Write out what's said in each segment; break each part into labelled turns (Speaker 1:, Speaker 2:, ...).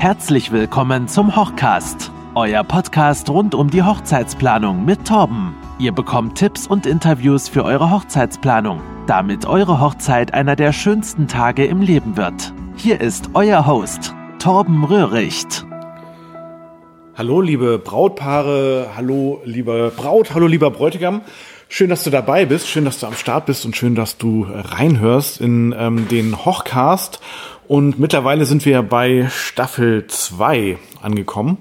Speaker 1: Herzlich willkommen zum Hochcast, euer Podcast rund um die Hochzeitsplanung mit Torben. Ihr bekommt Tipps und Interviews für eure Hochzeitsplanung, damit eure Hochzeit einer der schönsten Tage im Leben wird. Hier ist euer Host, Torben Röhricht.
Speaker 2: Hallo liebe Brautpaare, hallo liebe Braut, hallo lieber Bräutigam. Schön, dass du dabei bist, schön, dass du am Start bist und schön, dass du reinhörst in ähm, den Hochcast. Und mittlerweile sind wir bei Staffel 2 angekommen.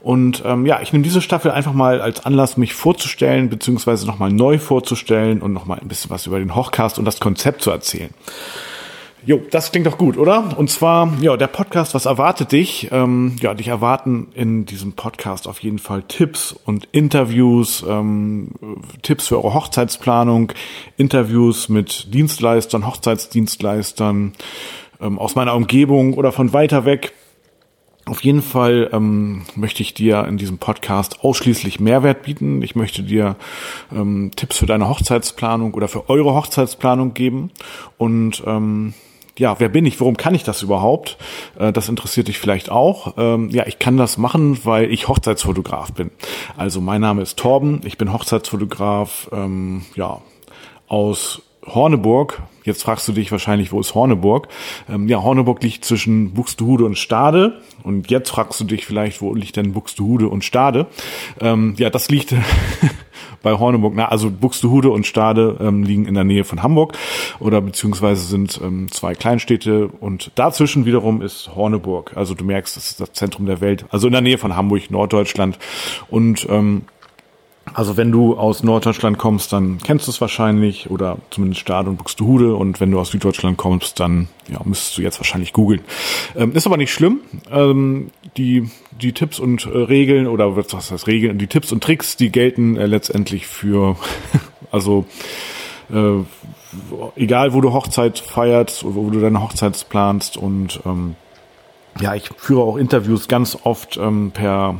Speaker 2: Und ähm, ja, ich nehme diese Staffel einfach mal als Anlass, mich vorzustellen, beziehungsweise nochmal neu vorzustellen und nochmal ein bisschen was über den Hochcast und das Konzept zu erzählen. Jo, das klingt doch gut, oder? Und zwar, ja, der Podcast, was erwartet dich? Ähm, ja, dich erwarten in diesem Podcast auf jeden Fall Tipps und Interviews, ähm, Tipps für eure Hochzeitsplanung, Interviews mit Dienstleistern, Hochzeitsdienstleistern ähm, aus meiner Umgebung oder von weiter weg. Auf jeden Fall ähm, möchte ich dir in diesem Podcast ausschließlich Mehrwert bieten. Ich möchte dir ähm, Tipps für deine Hochzeitsplanung oder für eure Hochzeitsplanung geben und ähm, ja, wer bin ich? Warum kann ich das überhaupt? Äh, das interessiert dich vielleicht auch. Ähm, ja, ich kann das machen, weil ich Hochzeitsfotograf bin. Also mein Name ist Torben, ich bin Hochzeitsfotograf, ähm, ja, aus Horneburg. Jetzt fragst du dich wahrscheinlich, wo ist Horneburg? Ähm, ja, Horneburg liegt zwischen Buxtehude und Stade. Und jetzt fragst du dich vielleicht, wo liegt denn Buxtehude und Stade? Ähm, ja, das liegt bei Horneburg. Na, also Buxtehude und Stade ähm, liegen in der Nähe von Hamburg oder beziehungsweise sind ähm, zwei Kleinstädte und dazwischen wiederum ist Horneburg. Also du merkst, das ist das Zentrum der Welt. Also in der Nähe von Hamburg, Norddeutschland und ähm, also wenn du aus Norddeutschland kommst, dann kennst du es wahrscheinlich oder zumindest Stade und Buxtehude und wenn du aus Süddeutschland kommst, dann ja, müsstest du jetzt wahrscheinlich googeln. Ähm, ist aber nicht schlimm. Ähm, die, die Tipps und äh, Regeln oder was heißt Regeln, die Tipps und Tricks, die gelten äh, letztendlich für, also äh, egal wo du Hochzeit feierst oder wo du deine Hochzeit planst und ähm, ja, ich führe auch Interviews ganz oft ähm, per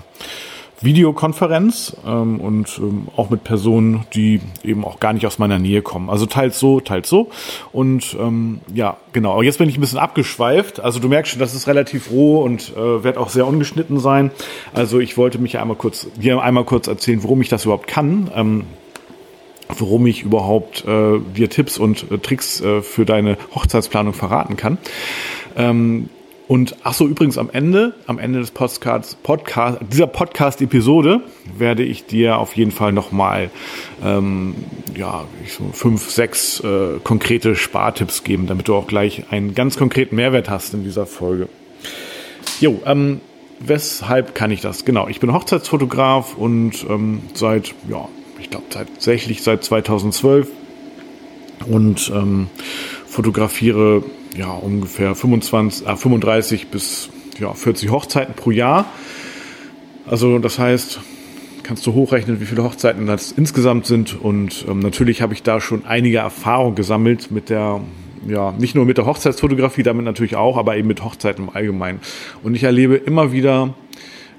Speaker 2: Videokonferenz ähm, und ähm, auch mit Personen, die eben auch gar nicht aus meiner Nähe kommen. Also teils so, teils so. Und ähm, ja, genau. Aber jetzt bin ich ein bisschen abgeschweift. Also du merkst schon, das ist relativ roh und äh, wird auch sehr ungeschnitten sein. Also ich wollte mich einmal kurz, dir einmal kurz erzählen, warum ich das überhaupt kann. Ähm, warum ich überhaupt äh, dir Tipps und äh, Tricks äh, für deine Hochzeitsplanung verraten kann. Ähm, und ach so, übrigens am Ende, am Ende des Podcasts, Podcast, dieser Podcast-Episode werde ich dir auf jeden Fall nochmal ähm, ja, so fünf, sechs äh, konkrete Spartipps geben, damit du auch gleich einen ganz konkreten Mehrwert hast in dieser Folge. Jo, ähm, weshalb kann ich das? Genau, ich bin Hochzeitsfotograf und ähm, seit, ja, ich glaube tatsächlich seit 2012 und ähm, fotografiere ja, ungefähr 25, äh, 35 bis ja, 40 Hochzeiten pro Jahr. Also das heißt, kannst du hochrechnen, wie viele Hochzeiten das insgesamt sind. Und ähm, natürlich habe ich da schon einige Erfahrung gesammelt mit der, ja, nicht nur mit der Hochzeitsfotografie, damit natürlich auch, aber eben mit Hochzeiten im Allgemeinen. Und ich erlebe immer wieder,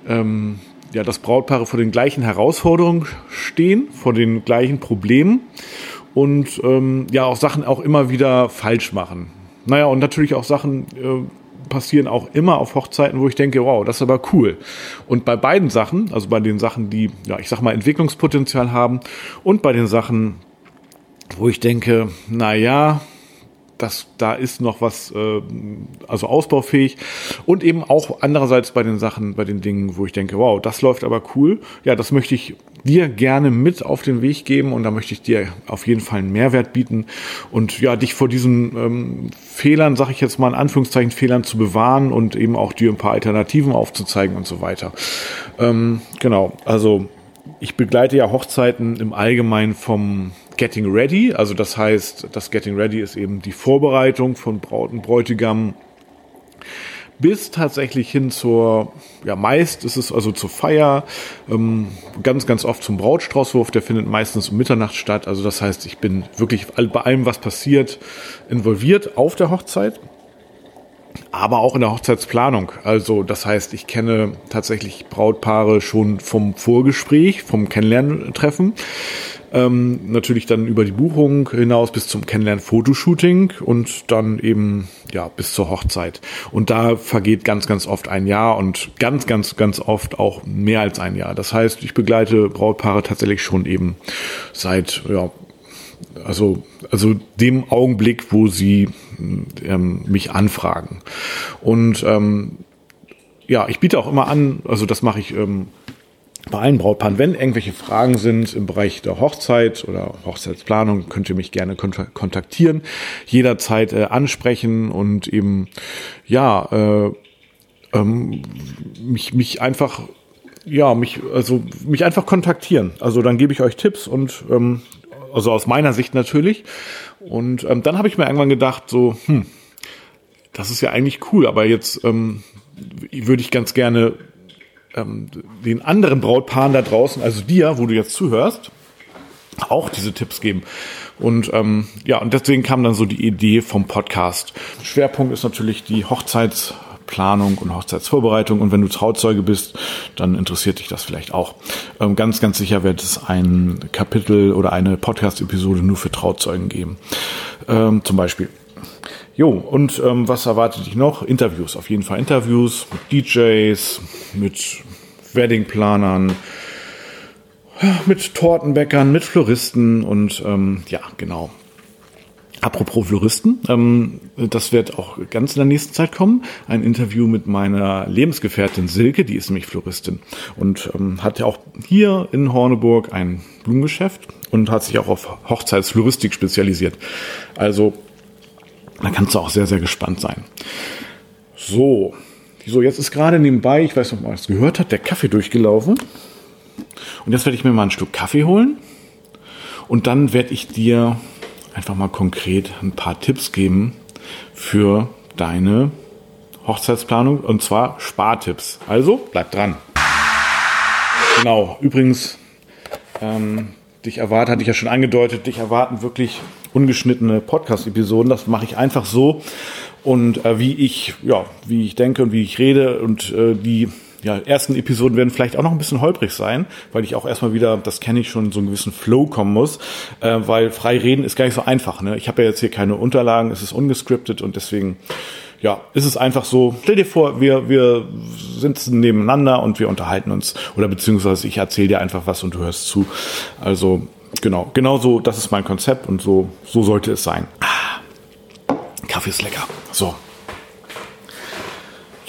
Speaker 2: ähm, ja, dass Brautpaare vor den gleichen Herausforderungen stehen, vor den gleichen Problemen und ähm, ja auch Sachen auch immer wieder falsch machen. Naja, und natürlich auch Sachen äh, passieren auch immer auf Hochzeiten, wo ich denke, wow, das ist aber cool. Und bei beiden Sachen, also bei den Sachen, die, ja, ich sag mal, Entwicklungspotenzial haben und bei den Sachen, wo ich denke, na ja, das, da ist noch was, äh, also ausbaufähig. Und eben auch andererseits bei den Sachen, bei den Dingen, wo ich denke, wow, das läuft aber cool. Ja, das möchte ich dir gerne mit auf den Weg geben und da möchte ich dir auf jeden Fall einen Mehrwert bieten und ja, dich vor diesen ähm, Fehlern, sag ich jetzt mal in Anführungszeichen, Fehlern zu bewahren und eben auch dir ein paar Alternativen aufzuzeigen und so weiter. Ähm, genau, also ich begleite ja Hochzeiten im Allgemeinen vom Getting Ready. Also das heißt, das Getting Ready ist eben die Vorbereitung von Braut und Bräutigam bis tatsächlich hin zur, ja meist ist es also zur Feier, ähm, ganz, ganz oft zum Brautstraußwurf, der findet meistens um Mitternacht statt. Also das heißt, ich bin wirklich bei allem, was passiert, involviert auf der Hochzeit aber auch in der Hochzeitsplanung. Also das heißt, ich kenne tatsächlich Brautpaare schon vom Vorgespräch, vom Kennenlerntreffen. Ähm, natürlich dann über die Buchung hinaus bis zum Kennenlernen-Fotoshooting und dann eben ja bis zur Hochzeit. Und da vergeht ganz, ganz oft ein Jahr und ganz, ganz, ganz oft auch mehr als ein Jahr. Das heißt, ich begleite Brautpaare tatsächlich schon eben seit ja, also, also dem Augenblick, wo sie ähm, mich anfragen. Und ähm, ja, ich biete auch immer an, also das mache ich ähm, bei allen Brautpaaren, wenn irgendwelche Fragen sind im Bereich der Hochzeit oder Hochzeitsplanung, könnt ihr mich gerne kontaktieren, jederzeit äh, ansprechen und eben ja äh, ähm, mich mich einfach ja mich also mich einfach kontaktieren. Also dann gebe ich euch Tipps und ähm, also aus meiner Sicht natürlich. Und ähm, dann habe ich mir irgendwann gedacht, so, hm, das ist ja eigentlich cool, aber jetzt ähm, würde ich ganz gerne ähm, den anderen Brautpaaren da draußen, also dir, wo du jetzt zuhörst, auch diese Tipps geben. Und ähm, ja, und deswegen kam dann so die Idee vom Podcast. Schwerpunkt ist natürlich die Hochzeits Planung und Hochzeitsvorbereitung. Und wenn du Trauzeuge bist, dann interessiert dich das vielleicht auch. Ähm, ganz, ganz sicher wird es ein Kapitel oder eine Podcast-Episode nur für Trauzeugen geben. Ähm, zum Beispiel. Jo, und ähm, was erwartet dich noch? Interviews, auf jeden Fall Interviews mit DJs, mit Weddingplanern, mit Tortenbäckern, mit Floristen und ähm, ja, genau. Apropos Floristen, ähm, das wird auch ganz in der nächsten Zeit kommen. Ein Interview mit meiner Lebensgefährtin Silke, die ist nämlich Floristin und ähm, hat ja auch hier in Horneburg ein Blumengeschäft und hat sich auch auf Hochzeitsfloristik spezialisiert. Also da kannst du auch sehr, sehr gespannt sein. So, so jetzt ist gerade nebenbei, ich weiß nicht, ob man es gehört hat, der Kaffee durchgelaufen. Und jetzt werde ich mir mal ein Stück Kaffee holen und dann werde ich dir einfach mal konkret ein paar Tipps geben für deine Hochzeitsplanung und zwar Spartipps. Also bleib dran. Genau, übrigens, ähm, dich erwartet, hatte ich ja schon angedeutet, dich erwarten wirklich ungeschnittene Podcast-Episoden. Das mache ich einfach so und äh, wie ich, ja, wie ich denke und wie ich rede und äh, die ja, ersten Episoden werden vielleicht auch noch ein bisschen holprig sein, weil ich auch erstmal wieder, das kenne ich schon, so einen gewissen Flow kommen muss, äh, weil frei reden ist gar nicht so einfach. Ne? Ich habe ja jetzt hier keine Unterlagen, es ist ungescriptet und deswegen ja, ist es einfach so, stell dir vor, wir, wir sitzen nebeneinander und wir unterhalten uns oder beziehungsweise ich erzähle dir einfach was und du hörst zu. Also genau, genau so, das ist mein Konzept und so, so sollte es sein. Ah, Kaffee ist lecker. So,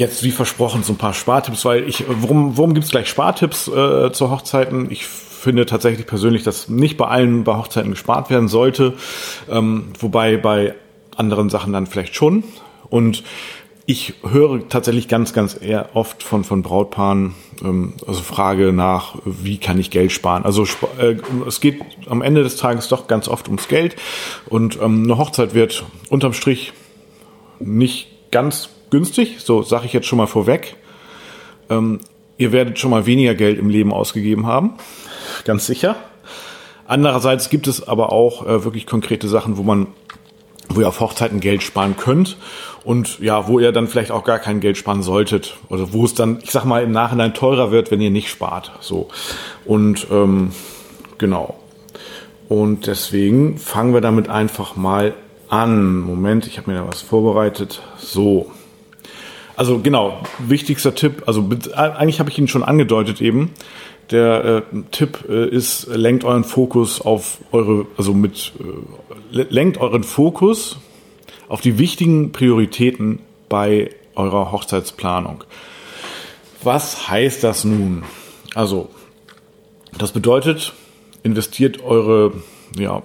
Speaker 2: Jetzt, wie versprochen, so ein paar Spartipps, weil ich, warum, warum gibt es gleich Spartipps äh, zu Hochzeiten? Ich finde tatsächlich persönlich, dass nicht bei allen bei Hochzeiten gespart werden sollte, ähm, wobei bei anderen Sachen dann vielleicht schon. Und ich höre tatsächlich ganz, ganz eher oft von, von Brautpaaren, ähm, also Frage nach, wie kann ich Geld sparen? Also äh, es geht am Ende des Tages doch ganz oft ums Geld und ähm, eine Hochzeit wird unterm Strich nicht ganz günstig, so sage ich jetzt schon mal vorweg. Ähm, ihr werdet schon mal weniger Geld im Leben ausgegeben haben, ganz sicher. Andererseits gibt es aber auch äh, wirklich konkrete Sachen, wo man, wo ihr auf Hochzeiten Geld sparen könnt und ja, wo ihr dann vielleicht auch gar kein Geld sparen solltet oder wo es dann, ich sag mal, im Nachhinein teurer wird, wenn ihr nicht spart. So und ähm, genau. Und deswegen fangen wir damit einfach mal an. Moment, ich habe mir da was vorbereitet. So. Also genau, wichtigster Tipp, also eigentlich habe ich ihn schon angedeutet eben. Der äh, Tipp äh, ist, lenkt euren Fokus auf eure, also mit, äh, lenkt euren Fokus auf die wichtigen Prioritäten bei eurer Hochzeitsplanung. Was heißt das nun? Also, das bedeutet, investiert eure, ja,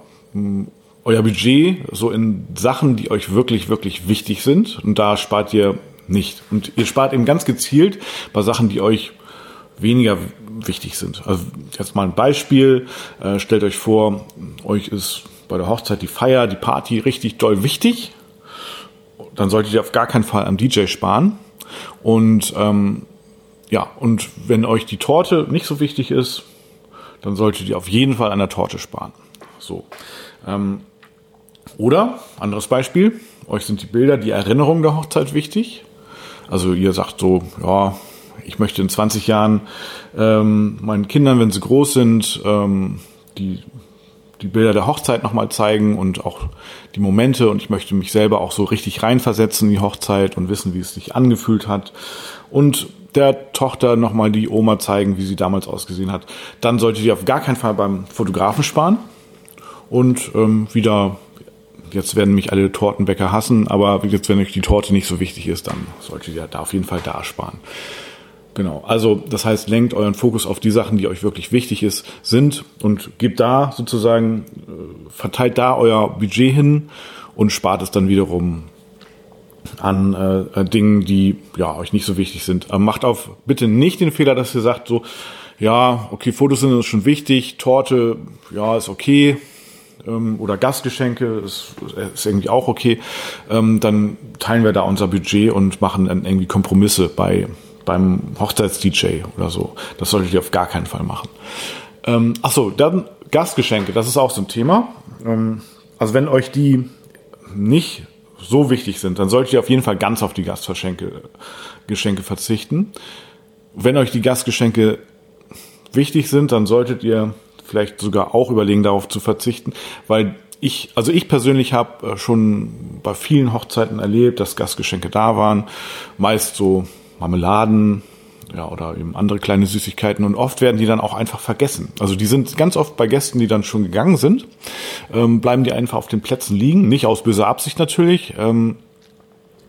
Speaker 2: euer Budget so in Sachen, die euch wirklich, wirklich wichtig sind. Und da spart ihr nicht. Und ihr spart eben ganz gezielt bei Sachen, die euch weniger wichtig sind. Also jetzt mal ein Beispiel. Äh, stellt euch vor, euch ist bei der Hochzeit die Feier, die Party richtig doll wichtig. Dann solltet ihr auf gar keinen Fall am DJ sparen. Und ähm, ja, und wenn euch die Torte nicht so wichtig ist, dann solltet ihr auf jeden Fall an der Torte sparen. So. Ähm, oder, anderes Beispiel, euch sind die Bilder, die Erinnerung der Hochzeit wichtig. Also ihr sagt so, ja, ich möchte in 20 Jahren ähm, meinen Kindern, wenn sie groß sind, ähm, die die Bilder der Hochzeit nochmal zeigen und auch die Momente und ich möchte mich selber auch so richtig reinversetzen in die Hochzeit und wissen, wie es sich angefühlt hat und der Tochter nochmal die Oma zeigen, wie sie damals ausgesehen hat. Dann solltet ihr auf gar keinen Fall beim Fotografen sparen und ähm, wieder jetzt werden mich alle Tortenbäcker hassen, aber jetzt, wenn euch die Torte nicht so wichtig ist, dann solltet ihr da auf jeden Fall da sparen. Genau. Also, das heißt, lenkt euren Fokus auf die Sachen, die euch wirklich wichtig ist, sind und gebt da sozusagen, äh, verteilt da euer Budget hin und spart es dann wiederum an äh, Dingen, die ja euch nicht so wichtig sind. Aber macht auf bitte nicht den Fehler, dass ihr sagt so, ja, okay, Fotos sind uns schon wichtig, Torte, ja, ist okay, ähm, oder Gastgeschenke ist, ist irgendwie auch okay. Ähm, dann teilen wir da unser Budget und machen dann irgendwie Kompromisse bei beim Hochzeits-DJ oder so. Das solltet ihr auf gar keinen Fall machen. Ähm, ach so, dann Gastgeschenke, das ist auch so ein Thema. Ähm, also wenn euch die nicht so wichtig sind, dann solltet ihr auf jeden Fall ganz auf die Gastgeschenke Geschenke verzichten. Wenn euch die Gastgeschenke wichtig sind, dann solltet ihr vielleicht sogar auch überlegen, darauf zu verzichten, weil ich, also ich persönlich habe äh, schon bei vielen Hochzeiten erlebt, dass Gastgeschenke da waren, meist so Marmeladen, ja, oder eben andere kleine Süßigkeiten und oft werden die dann auch einfach vergessen. Also die sind ganz oft bei Gästen, die dann schon gegangen sind, ähm, bleiben die einfach auf den Plätzen liegen, nicht aus böser Absicht natürlich, ähm,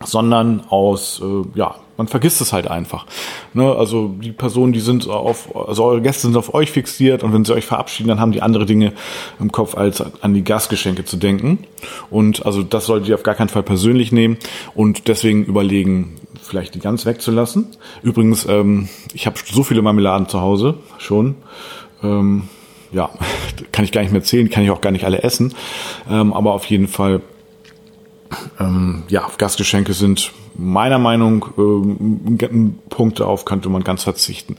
Speaker 2: sondern aus, äh, ja, man vergisst es halt einfach. Ne? Also die Personen, die sind auf, also eure Gäste sind auf euch fixiert und wenn sie euch verabschieden, dann haben die andere Dinge im Kopf, als an die Gastgeschenke zu denken. Und also das solltet ihr auf gar keinen Fall persönlich nehmen und deswegen überlegen, vielleicht die ganz wegzulassen. Übrigens, ähm, ich habe so viele Marmeladen zu Hause schon. Ähm, ja, kann ich gar nicht mehr zählen, kann ich auch gar nicht alle essen. Ähm, aber auf jeden Fall ähm, ja, Gastgeschenke sind meiner Meinung äh, Punkte auf könnte man ganz verzichten.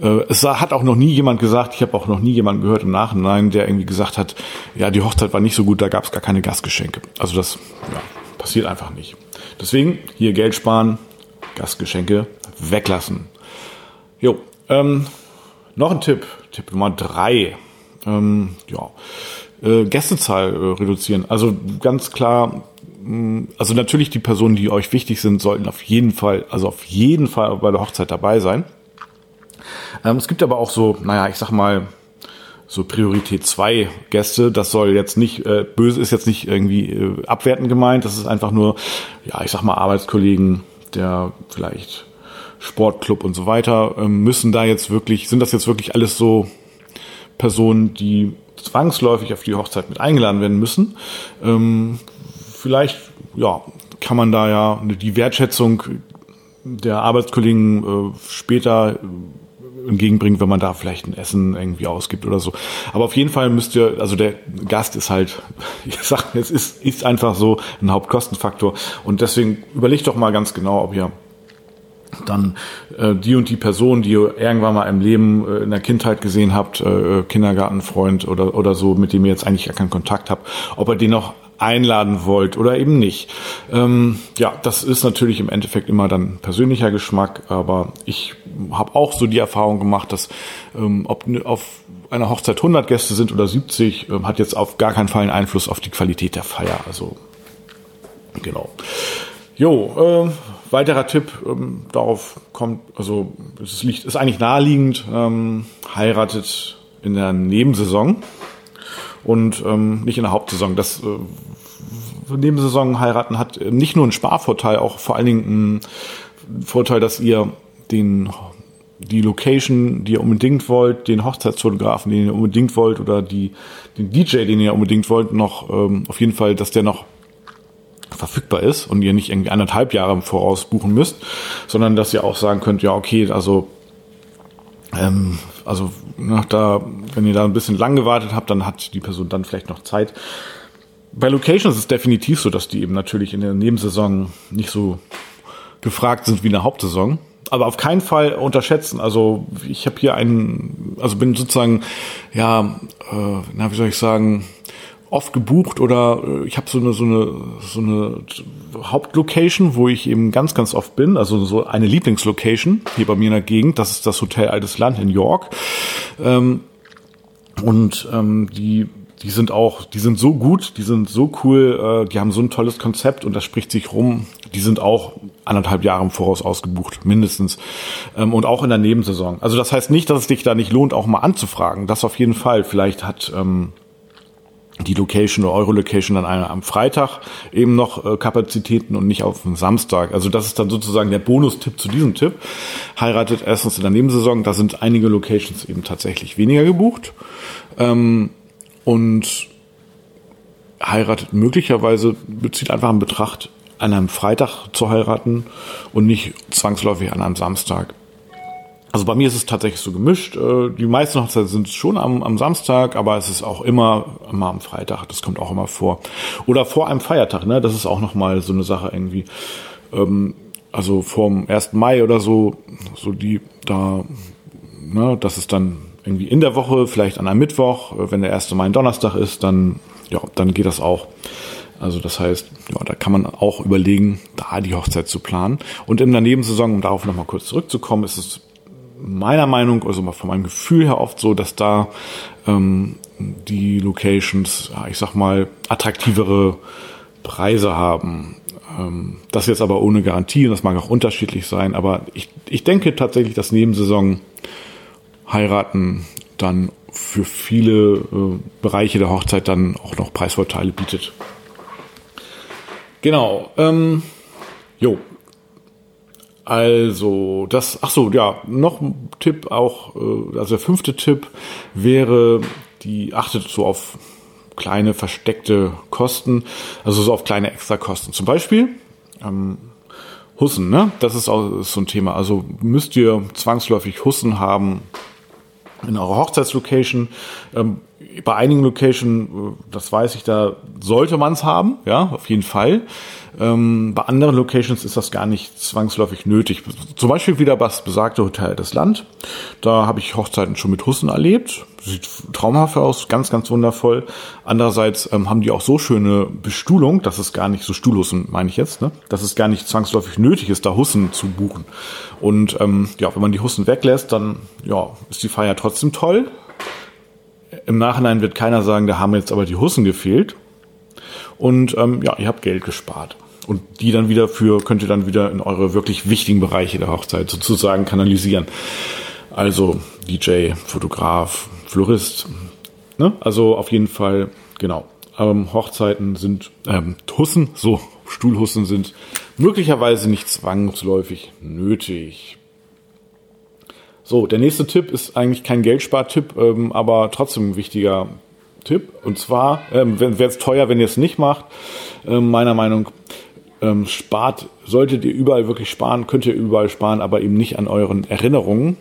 Speaker 2: Äh, es hat auch noch nie jemand gesagt, ich habe auch noch nie jemanden gehört im Nachhinein, der irgendwie gesagt hat, ja, die Hochzeit war nicht so gut, da gab es gar keine Gastgeschenke. Also das ja, passiert einfach nicht. Deswegen hier Geld sparen, Gastgeschenke weglassen. Jo, ähm, noch ein Tipp, Tipp Nummer drei. Ähm, ja, äh, Gästezahl äh, reduzieren. Also ganz klar also natürlich die Personen, die euch wichtig sind, sollten auf jeden Fall, also auf jeden Fall bei der Hochzeit dabei sein. Ähm, es gibt aber auch so, naja, ich sag mal, so Priorität 2 Gäste. Das soll jetzt nicht, äh, böse ist jetzt nicht irgendwie äh, abwertend gemeint. Das ist einfach nur, ja, ich sag mal, Arbeitskollegen, der vielleicht Sportclub und so weiter, ähm, müssen da jetzt wirklich, sind das jetzt wirklich alles so Personen, die zwangsläufig auf die Hochzeit mit eingeladen werden müssen? Ähm, vielleicht, ja, kann man da ja die Wertschätzung der Arbeitskollegen äh, später äh, entgegenbringen, wenn man da vielleicht ein Essen irgendwie ausgibt oder so. Aber auf jeden Fall müsst ihr, also der Gast ist halt, ich sag, es ist, ist einfach so ein Hauptkostenfaktor. Und deswegen überlegt doch mal ganz genau, ob ihr dann äh, die und die Person, die ihr irgendwann mal im Leben äh, in der Kindheit gesehen habt, äh, Kindergartenfreund oder, oder so, mit dem ihr jetzt eigentlich gar keinen Kontakt habt, ob ihr den noch einladen wollt oder eben nicht. Ähm, ja, das ist natürlich im Endeffekt immer dann persönlicher Geschmack, aber ich habe auch so die Erfahrung gemacht, dass ähm, ob auf einer Hochzeit 100 Gäste sind oder 70, ähm, hat jetzt auf gar keinen Fall einen Einfluss auf die Qualität der Feier. Also genau. Jo, äh, weiterer Tipp ähm, darauf kommt, also es liegt, ist eigentlich naheliegend, ähm, heiratet in der Nebensaison und ähm, nicht in der Hauptsaison. Das äh, Nebensaison heiraten hat nicht nur einen Sparvorteil, auch vor allen Dingen einen Vorteil, dass ihr den die Location, die ihr unbedingt wollt, den Hochzeitsfotografen, den ihr unbedingt wollt, oder die, den DJ, den ihr unbedingt wollt, noch ähm, auf jeden Fall, dass der noch verfügbar ist und ihr nicht irgendwie anderthalb Jahre im Voraus buchen müsst, sondern dass ihr auch sagen könnt, ja, okay, also ähm, also nach da, wenn ihr da ein bisschen lang gewartet habt, dann hat die Person dann vielleicht noch Zeit. Bei Locations ist es definitiv so, dass die eben natürlich in der Nebensaison nicht so gefragt sind wie in der Hauptsaison. Aber auf keinen Fall unterschätzen. Also ich habe hier einen, also bin sozusagen, ja, äh, na wie soll ich sagen, oft gebucht oder äh, ich habe so eine so eine so eine Hauptlocation, wo ich eben ganz ganz oft bin, also so eine Lieblingslocation hier bei mir in der Gegend. Das ist das Hotel Altes Land in York ähm, und ähm, die die sind auch, die sind so gut, die sind so cool, äh, die haben so ein tolles Konzept und das spricht sich rum. Die sind auch anderthalb Jahre im Voraus ausgebucht, mindestens. Ähm, und auch in der Nebensaison. Also das heißt nicht, dass es dich da nicht lohnt, auch mal anzufragen. Das auf jeden Fall. Vielleicht hat ähm, die Location oder eure Location dann am Freitag eben noch äh, Kapazitäten und nicht auf dem Samstag. Also das ist dann sozusagen der Bonustipp zu diesem Tipp. Heiratet erstens in der Nebensaison, da sind einige Locations eben tatsächlich weniger gebucht. Ähm, und heiratet möglicherweise, bezieht einfach in Betracht, an einem Freitag zu heiraten und nicht zwangsläufig an einem Samstag. Also bei mir ist es tatsächlich so gemischt. Äh, die meisten Hochzeiten sind schon am, am Samstag, aber es ist auch immer, immer am Freitag. Das kommt auch immer vor. Oder vor einem Feiertag, ne? Das ist auch nochmal so eine Sache irgendwie. Ähm, also vorm 1. Mai oder so, so die da, ne, das ist dann irgendwie in der Woche, vielleicht an einem Mittwoch, äh, wenn der 1. Mai ein Donnerstag ist, dann, ja, dann geht das auch. Also das heißt, ja, da kann man auch überlegen, da die Hochzeit zu planen. Und in der Nebensaison, um darauf nochmal kurz zurückzukommen, ist es meiner Meinung, also mal von meinem Gefühl her oft so, dass da ähm, die Locations, ja, ich sag mal, attraktivere Preise haben. Ähm, das jetzt aber ohne Garantie und das mag auch unterschiedlich sein, aber ich, ich denke tatsächlich, dass Nebensaison heiraten dann für viele äh, Bereiche der Hochzeit dann auch noch Preisvorteile bietet. Genau. Ähm, jo. Also, das, ach so, ja, noch ein Tipp auch, äh, also der fünfte Tipp wäre, die achtet so auf kleine versteckte Kosten, also so auf kleine Extrakosten. Zum Beispiel, ähm, Hussen, ne? Das ist auch ist so ein Thema. Also müsst ihr zwangsläufig Hussen haben, in eurer Hochzeitslocation. Ähm, bei einigen Locations, äh, das weiß ich, da sollte man es haben, ja, auf jeden Fall. Ähm, bei anderen Locations ist das gar nicht zwangsläufig nötig. Zum Beispiel wieder das besagte Hotel des Land. Da habe ich Hochzeiten schon mit Hussen erlebt. Sieht traumhaft aus, ganz, ganz wundervoll. Andererseits ähm, haben die auch so schöne Bestuhlung, dass es gar nicht so Stuhlhussen, meine ich jetzt, ne? dass es gar nicht zwangsläufig nötig ist, da Hussen zu buchen. Und ähm, ja, wenn man die Hussen weglässt, dann ja, ist die Feier trotzdem toll. Im Nachhinein wird keiner sagen, da haben jetzt aber die Hussen gefehlt. Und ähm, ja, ihr habt Geld gespart. Und die dann wieder für, könnt ihr dann wieder in eure wirklich wichtigen Bereiche der Hochzeit sozusagen kanalisieren. Also DJ, Fotograf, Florist. Ne? Also auf jeden Fall, genau. Ähm, Hochzeiten sind, ähm, Hussen, so, Stuhlhussen sind möglicherweise nicht zwangsläufig nötig. So, der nächste Tipp ist eigentlich kein Geldspartipp, ähm, aber trotzdem ein wichtiger Tipp. Und zwar, ähm, wäre es teuer, wenn ihr es nicht macht, ähm, meiner Meinung ähm, spart, solltet ihr überall wirklich sparen, könnt ihr überall sparen, aber eben nicht an euren Erinnerungen.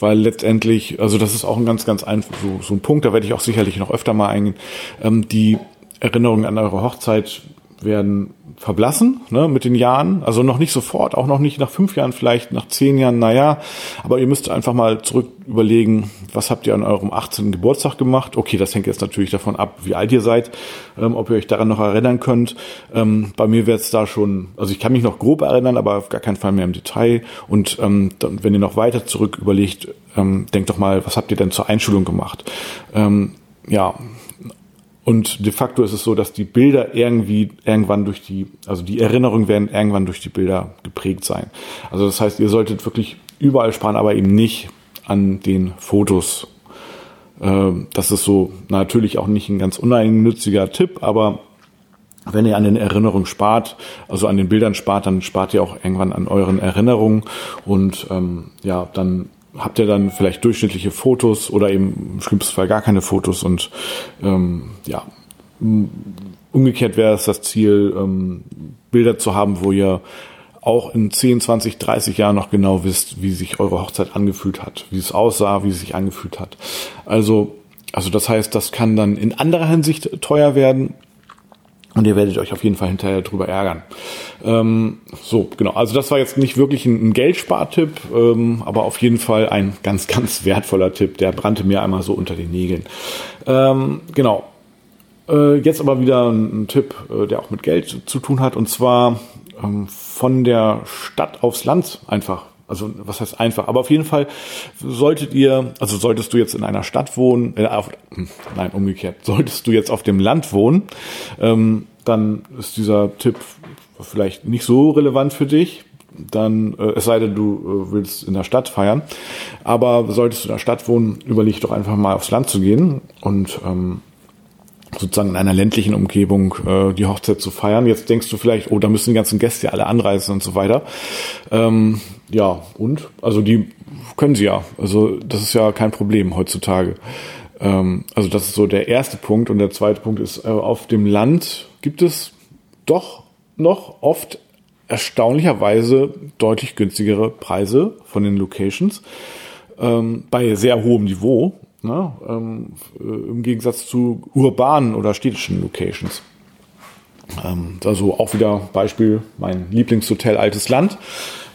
Speaker 2: Weil letztendlich, also das ist auch ein ganz, ganz einfach, so, so ein Punkt, da werde ich auch sicherlich noch öfter mal eingehen. Ähm, die Erinnerungen an eure Hochzeit werden verblassen ne, mit den Jahren. Also noch nicht sofort, auch noch nicht nach fünf Jahren, vielleicht nach zehn Jahren, naja. Aber ihr müsst einfach mal zurück überlegen, was habt ihr an eurem 18. Geburtstag gemacht? Okay, das hängt jetzt natürlich davon ab, wie alt ihr seid, ähm, ob ihr euch daran noch erinnern könnt. Ähm, bei mir wird es da schon, also ich kann mich noch grob erinnern, aber auf gar keinen Fall mehr im Detail. Und ähm, dann, wenn ihr noch weiter zurück überlegt, ähm, denkt doch mal, was habt ihr denn zur Einschulung gemacht? Ähm, ja, und de facto ist es so, dass die Bilder irgendwie irgendwann durch die, also die Erinnerungen werden irgendwann durch die Bilder geprägt sein. Also das heißt, ihr solltet wirklich überall sparen, aber eben nicht an den Fotos. Ähm, das ist so natürlich auch nicht ein ganz uneigennütziger Tipp, aber wenn ihr an den Erinnerungen spart, also an den Bildern spart, dann spart ihr auch irgendwann an euren Erinnerungen und ähm, ja, dann habt ihr dann vielleicht durchschnittliche Fotos oder eben im schlimmsten Fall gar keine Fotos und ähm, ja, umgekehrt wäre es das Ziel, ähm, Bilder zu haben, wo ihr auch in 10, 20, 30 Jahren noch genau wisst, wie sich eure Hochzeit angefühlt hat, wie es aussah, wie es sich angefühlt hat. Also, also das heißt, das kann dann in anderer Hinsicht teuer werden, und ihr werdet euch auf jeden Fall hinterher drüber ärgern. Ähm, so, genau. Also das war jetzt nicht wirklich ein, ein Geldspartipp, ähm, aber auf jeden Fall ein ganz, ganz wertvoller Tipp. Der brannte mir einmal so unter den Nägeln. Ähm, genau. Äh, jetzt aber wieder ein, ein Tipp, äh, der auch mit Geld zu tun hat. Und zwar ähm, von der Stadt aufs Land einfach Also was heißt einfach? Aber auf jeden Fall solltet ihr, also solltest du jetzt in einer Stadt wohnen, äh, auf, hm, nein, umgekehrt, solltest du jetzt auf dem Land wohnen, ähm, dann ist dieser Tipp vielleicht nicht so relevant für dich. Dann, äh, es sei denn, du äh, willst in der Stadt feiern. Aber solltest du in der Stadt wohnen, überleg doch einfach mal aufs Land zu gehen und ähm, sozusagen in einer ländlichen Umgebung äh, die Hochzeit zu feiern. Jetzt denkst du vielleicht, oh, da müssen die ganzen Gäste alle anreisen und so weiter. Ähm, ja, und? Also die können sie ja. Also das ist ja kein Problem heutzutage. Ähm, also das ist so der erste Punkt. Und der zweite Punkt ist, äh, auf dem Land gibt es doch noch oft erstaunlicherweise deutlich günstigere Preise von den Locations ähm, bei sehr hohem Niveau. Ne? Ähm, äh, Im Gegensatz zu urbanen oder städtischen Locations. Ähm, also auch wieder Beispiel mein Lieblingshotel Altes Land,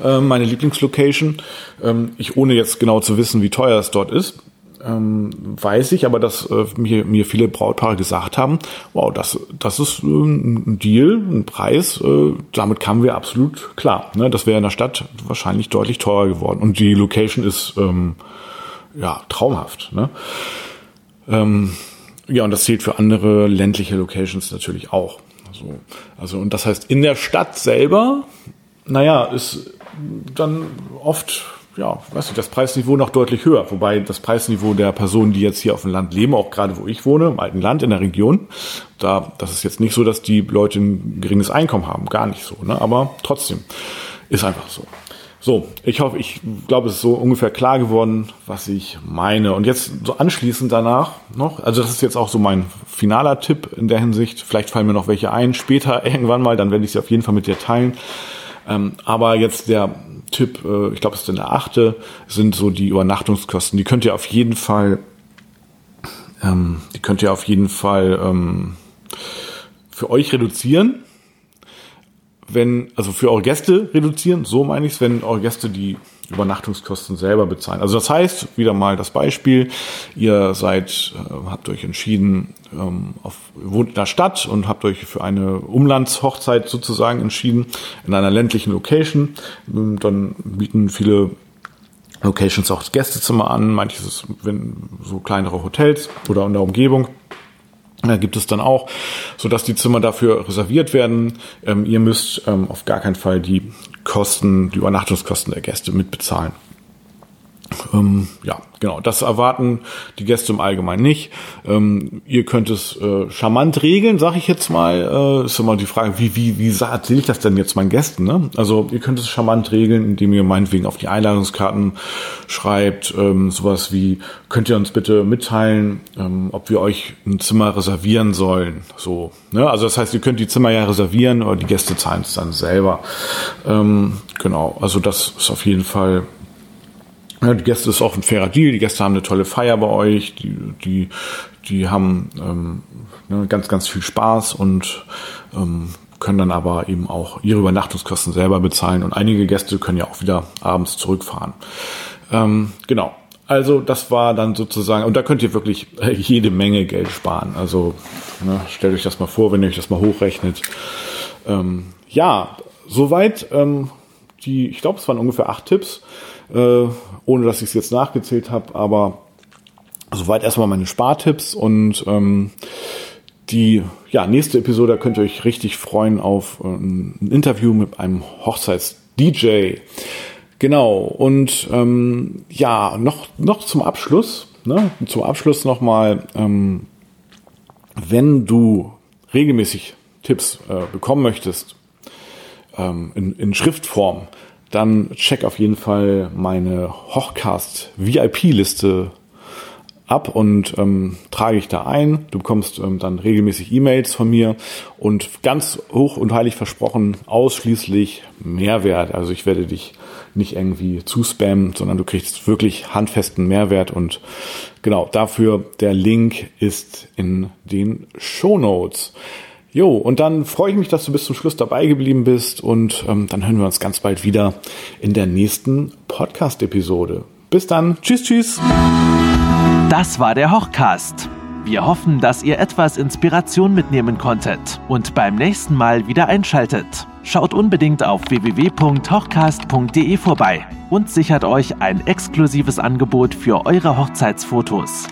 Speaker 2: äh, meine Lieblingslocation. Ähm, ich ohne jetzt genau zu wissen, wie teuer es dort ist, ähm, weiß ich, aber dass äh, mir, mir viele Brautpaare gesagt haben, wow, das, das ist äh, ein Deal, ein Preis, äh, damit kamen wir absolut klar. Ne? Das wäre in der Stadt wahrscheinlich deutlich teurer geworden. Und die Location ist ähm, ja traumhaft. Ne? Ähm, ja, und das zählt für andere ländliche Locations natürlich auch. Also, also, und das heißt, in der Stadt selber, naja, ist dann oft ja, weißt du, das Preisniveau noch deutlich höher. Wobei das Preisniveau der Personen, die jetzt hier auf dem Land leben, auch gerade wo ich wohne, im alten Land, in der Region, da, das ist jetzt nicht so, dass die Leute ein geringes Einkommen haben. Gar nicht so, ne? Aber trotzdem ist einfach so. So, ich hoffe, ich glaube, es ist so ungefähr klar geworden, was ich meine. Und jetzt so anschließend danach noch, also das ist jetzt auch so mein finaler Tipp in der Hinsicht. Vielleicht fallen mir noch welche ein, später irgendwann mal, dann werde ich sie auf jeden Fall mit dir teilen. Ähm, aber jetzt der Tipp, äh, ich glaube, es ist der achte, sind so die Übernachtungskosten. Die könnt ihr auf jeden Fall, ähm, die könnt ihr auf jeden Fall ähm, für euch reduzieren. Wenn, also für eure Gäste reduzieren, so meine ich es, wenn eure Gäste die Übernachtungskosten selber bezahlen. Also das heißt, wieder mal das Beispiel, ihr seid, äh, habt euch entschieden, ähm, auf, wohnt in der Stadt und habt euch für eine Umlandshochzeit sozusagen entschieden, in einer ländlichen Location. Ähm, dann bieten viele Locations auch Gästezimmer an, manches wenn so kleinere Hotels oder in der Umgebung. Da gibt es dann auch, so dass die Zimmer dafür reserviert werden. Ähm, ihr müsst ähm, auf gar keinen Fall die Kosten, die Übernachtungskosten der Gäste mitbezahlen. Ähm, ja, genau. Das erwarten die Gäste im Allgemeinen nicht. Ähm, ihr könnt es äh, charmant regeln, sag ich jetzt mal. Äh, ist immer die Frage, wie, wie, wie erzähle ich das denn jetzt meinen Gästen? Ne? Also ihr könnt es charmant regeln, indem ihr meinetwegen auf die Einladungskarten schreibt, ähm, sowas wie, könnt ihr uns bitte mitteilen, ähm, ob wir euch ein Zimmer reservieren sollen. So, ne? Also das heißt, ihr könnt die Zimmer ja reservieren, aber die Gäste zahlen es dann selber. Ähm, genau, also das ist auf jeden Fall die Gäste ist auch ein fairer Deal. Die Gäste haben eine tolle Feier bei euch. Die, die, die haben ähm, ne, ganz, ganz viel Spaß und ähm, können dann aber eben auch ihre Übernachtungskosten selber bezahlen. Und einige Gäste können ja auch wieder abends zurückfahren. Ähm, genau. Also das war dann sozusagen, und da könnt ihr wirklich äh, jede Menge Geld sparen. Also ne, stellt euch das mal vor, wenn ihr euch das mal hochrechnet. Ähm, ja, soweit. Ähm, die, ich glaube, es waren ungefähr acht Tipps äh, ohne dass ich es jetzt nachgezählt habe, aber soweit erstmal meine Spartipps und ähm, die ja, nächste Episode könnt ihr euch richtig freuen auf äh, ein Interview mit einem Hochzeits-DJ. Genau, und ähm, ja, noch, noch zum Abschluss, ne, zum Abschluss nochmal, ähm, wenn du regelmäßig Tipps äh, bekommen möchtest, ähm, in, in Schriftform, dann check auf jeden Fall meine Hochcast VIP-Liste ab und ähm, trage ich da ein. Du bekommst ähm, dann regelmäßig E-Mails von mir und ganz hoch und heilig versprochen ausschließlich Mehrwert. Also ich werde dich nicht irgendwie zuspammen, sondern du kriegst wirklich handfesten Mehrwert und genau dafür der Link ist in den Show Notes. Jo, und dann freue ich mich, dass du bis zum Schluss dabei geblieben bist und ähm, dann hören wir uns ganz bald wieder in der nächsten Podcast-Episode. Bis dann. Tschüss, tschüss.
Speaker 1: Das war der Hochcast. Wir hoffen, dass ihr etwas Inspiration mitnehmen konntet und beim nächsten Mal wieder einschaltet. Schaut unbedingt auf www.hochcast.de vorbei und sichert euch ein exklusives Angebot für eure Hochzeitsfotos.